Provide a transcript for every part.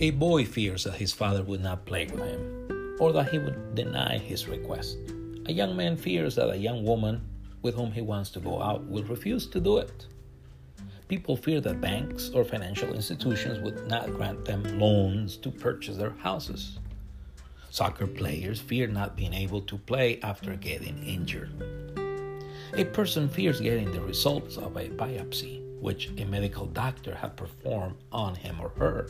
A boy fears that his father would not play with him, or that he would deny his request. A young man fears that a young woman with whom he wants to go out will refuse to do it. People fear that banks or financial institutions would not grant them loans to purchase their houses. Soccer players fear not being able to play after getting injured. A person fears getting the results of a biopsy, which a medical doctor had performed on him or her.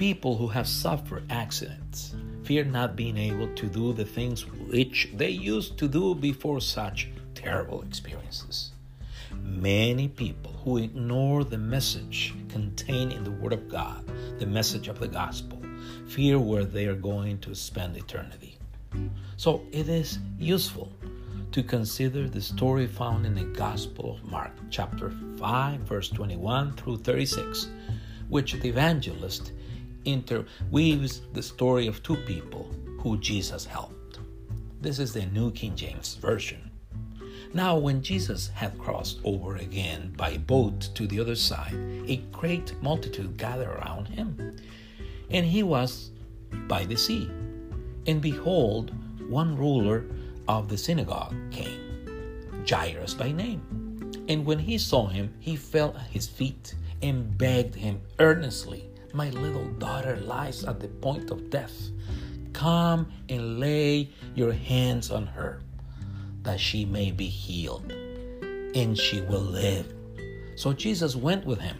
People who have suffered accidents fear not being able to do the things which they used to do before such terrible experiences. Many people who ignore the message contained in the Word of God, the message of the gospel, fear where they are going to spend eternity. So it is useful to consider the story found in the Gospel of Mark, chapter 5, verse 21 through 36, which the evangelist interweaves the story of two people who Jesus helped. This is the New King James Version. Now, when Jesus had crossed over again by boat to the other side, a great multitude gathered around him. And he was by the sea. And behold, one ruler of the synagogue came, Jairus by name. And when he saw him, he fell at his feet and begged him earnestly, My little daughter lies at the point of death. Come and lay your hands on her that she may be healed, and she will live. So Jesus went with him,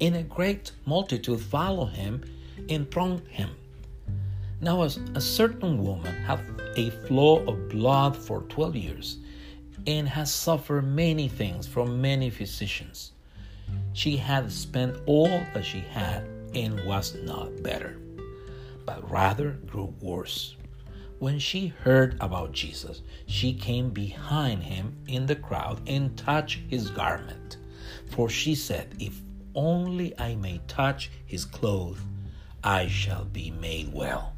and a great multitude followed him and thronged him. Now, as a certain woman had a flow of blood for 12 years and has suffered many things from many physicians. She had spent all that she had and was not better, but rather grew worse. When she heard about Jesus, she came behind him in the crowd and touched his garment. For she said, If only I may touch his clothes, I shall be made well.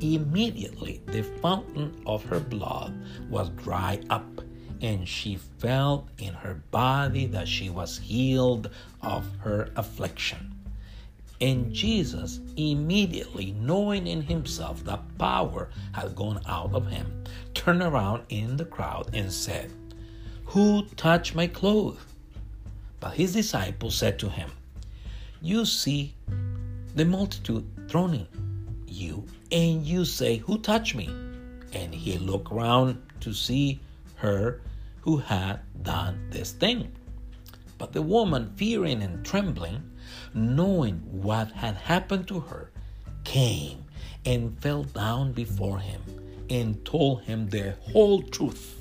Immediately the fountain of her blood was dried up, and she felt in her body that she was healed of her affliction. And Jesus, immediately knowing in himself that power had gone out of him, turned around in the crowd and said, Who touched my clothes? But his disciples said to him, You see the multitude thronging you, and you say, Who touched me? And he looked around to see her who had done this thing. But the woman, fearing and trembling, knowing what had happened to her, came and fell down before him and told him the whole truth.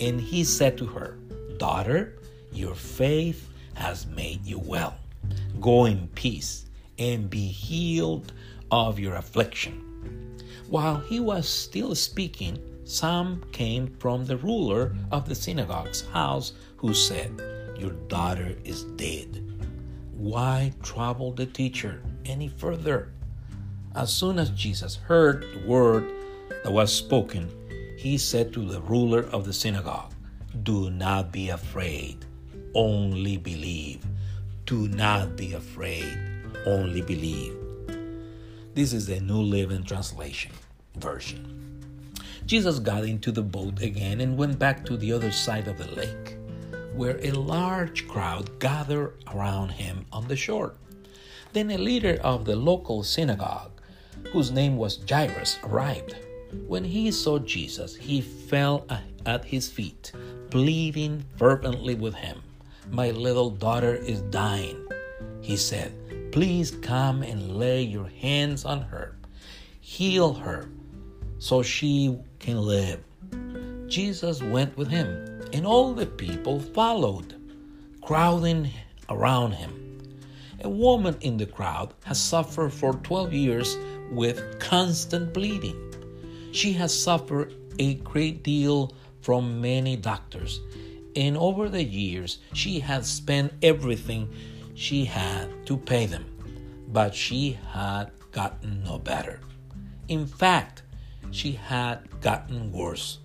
And he said to her, Daughter, your faith has made you well. Go in peace and be healed of your affliction. While he was still speaking, some came from the ruler of the synagogue's house who said, Your daughter is dead why trouble the teacher any further? As soon as Jesus heard the word that was spoken, he said to the ruler of the synagogue, Do not be afraid, only believe. Do not be afraid, only believe. This is the New Living Translation version. Jesus got into the boat again and went back to the other side of the lake where a large crowd gathered around him on the shore. Then a leader of the local synagogue, whose name was Jairus, arrived. When he saw Jesus, he fell at his feet, pleading fervently with him. My little daughter is dying, he said. Please come and lay your hands on her. Heal her so she can live. Jesus went with him and all the people followed, crowding around him. A woman in the crowd has suffered for 12 years with constant bleeding. She has suffered a great deal from many doctors, and over the years, she has spent everything she had to pay them, but she had gotten no better. In fact, she had gotten worse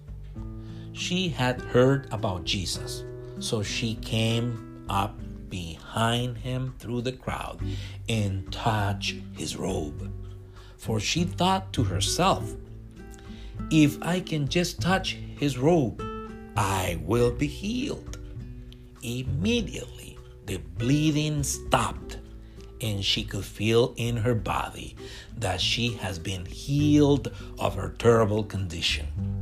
she had heard about Jesus, so she came up behind him through the crowd and touched his robe. For she thought to herself, If I can just touch his robe, I will be healed. Immediately, the bleeding stopped, and she could feel in her body that she has been healed of her terrible condition.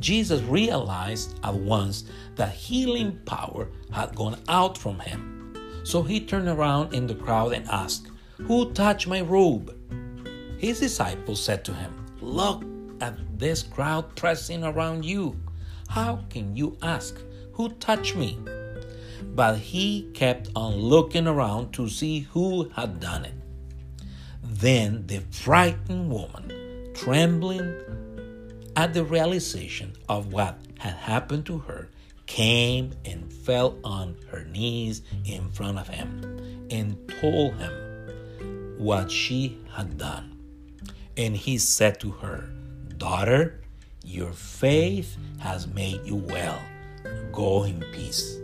Jesus realized at once that healing power had gone out from him. So he turned around in the crowd and asked, Who touched my robe? His disciples said to him, Look at this crowd pressing around you. How can you ask, Who touched me? But he kept on looking around to see who had done it. Then the frightened woman, trembling at the realization of what had happened to her, came and fell on her knees in front of him and told him what she had done. And he said to her, Daughter, your faith has made you well. Go in peace.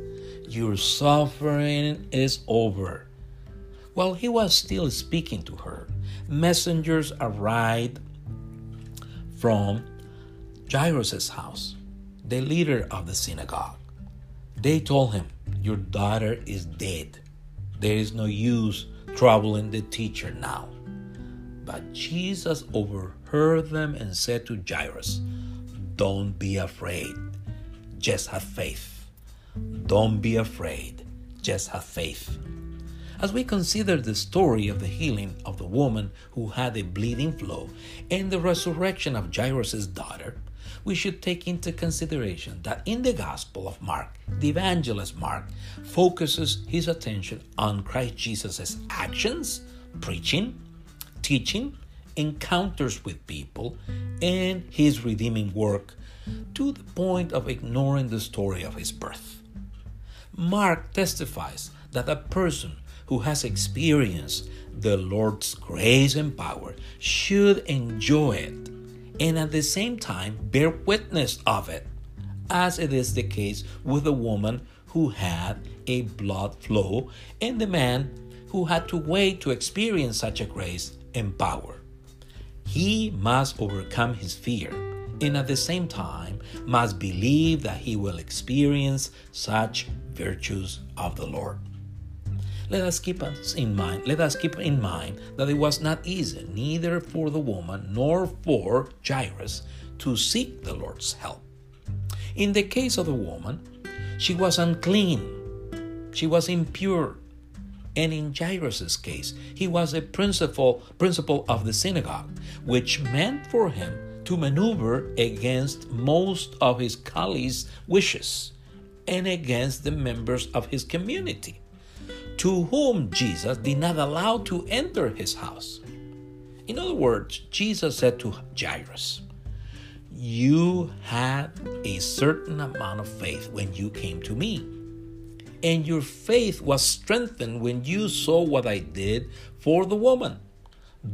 Your suffering is over. While he was still speaking to her, messengers arrived from Jairus' house, the leader of the synagogue. They told him, Your daughter is dead. There is no use troubling the teacher now. But Jesus overheard them and said to Jairus, Don't be afraid, just have faith. Don't be afraid, just have faith. As we consider the story of the healing of the woman who had a bleeding flow and the resurrection of Jairus' daughter, we should take into consideration that in the Gospel of Mark, the evangelist Mark focuses his attention on Christ Jesus' actions, preaching, teaching, encounters with people, and his redeeming work to the point of ignoring the story of his birth. Mark testifies that a person who has experienced the Lord's grace and power should enjoy it and at the same time bear witness of it, as it is the case with the woman who had a blood flow and the man who had to wait to experience such a grace and power. He must overcome his fear and at the same time must believe that he will experience such virtues of the Lord let us keep us in mind let us keep in mind that it was not easy neither for the woman nor for Jairus to seek the Lord's help. In the case of the woman, she was unclean. She was impure. And in Jairus' case, he was a principal principal of the synagogue, which meant for him to maneuver against most of his colleagues' wishes and against the members of his community to whom Jesus did not allow to enter his house. In other words, Jesus said to Jairus, You had a certain amount of faith when you came to me, and your faith was strengthened when you saw what I did for the woman.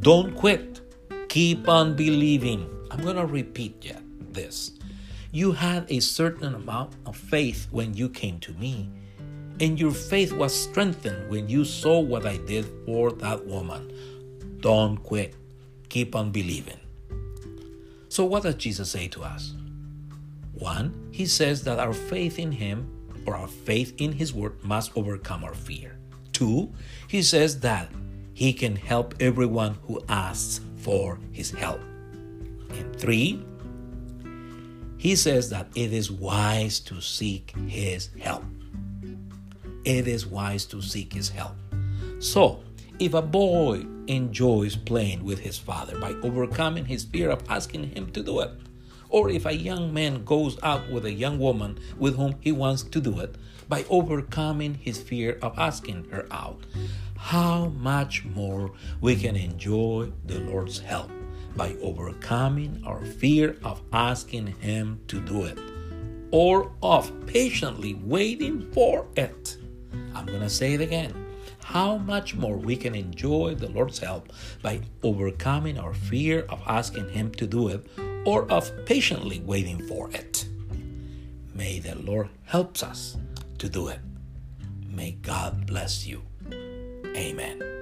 Don't quit. Keep on believing. I'm going to repeat this. You had a certain amount of faith when you came to me, and your faith was strengthened when you saw what I did for that woman. Don't quit. Keep on believing. So, what does Jesus say to us? One, he says that our faith in him or our faith in his word must overcome our fear. Two, he says that he can help everyone who asks for his help. And three, he says that it is wise to seek his help it is wise to seek his help. So, if a boy enjoys playing with his father by overcoming his fear of asking him to do it, or if a young man goes out with a young woman with whom he wants to do it by overcoming his fear of asking her out, how much more we can enjoy the Lord's help by overcoming our fear of asking Him to do it or of patiently waiting for it. I'm going to say it again. How much more we can enjoy the Lord's help by overcoming our fear of asking Him to do it or of patiently waiting for it. May the Lord help us to do it. May God bless you. Amen.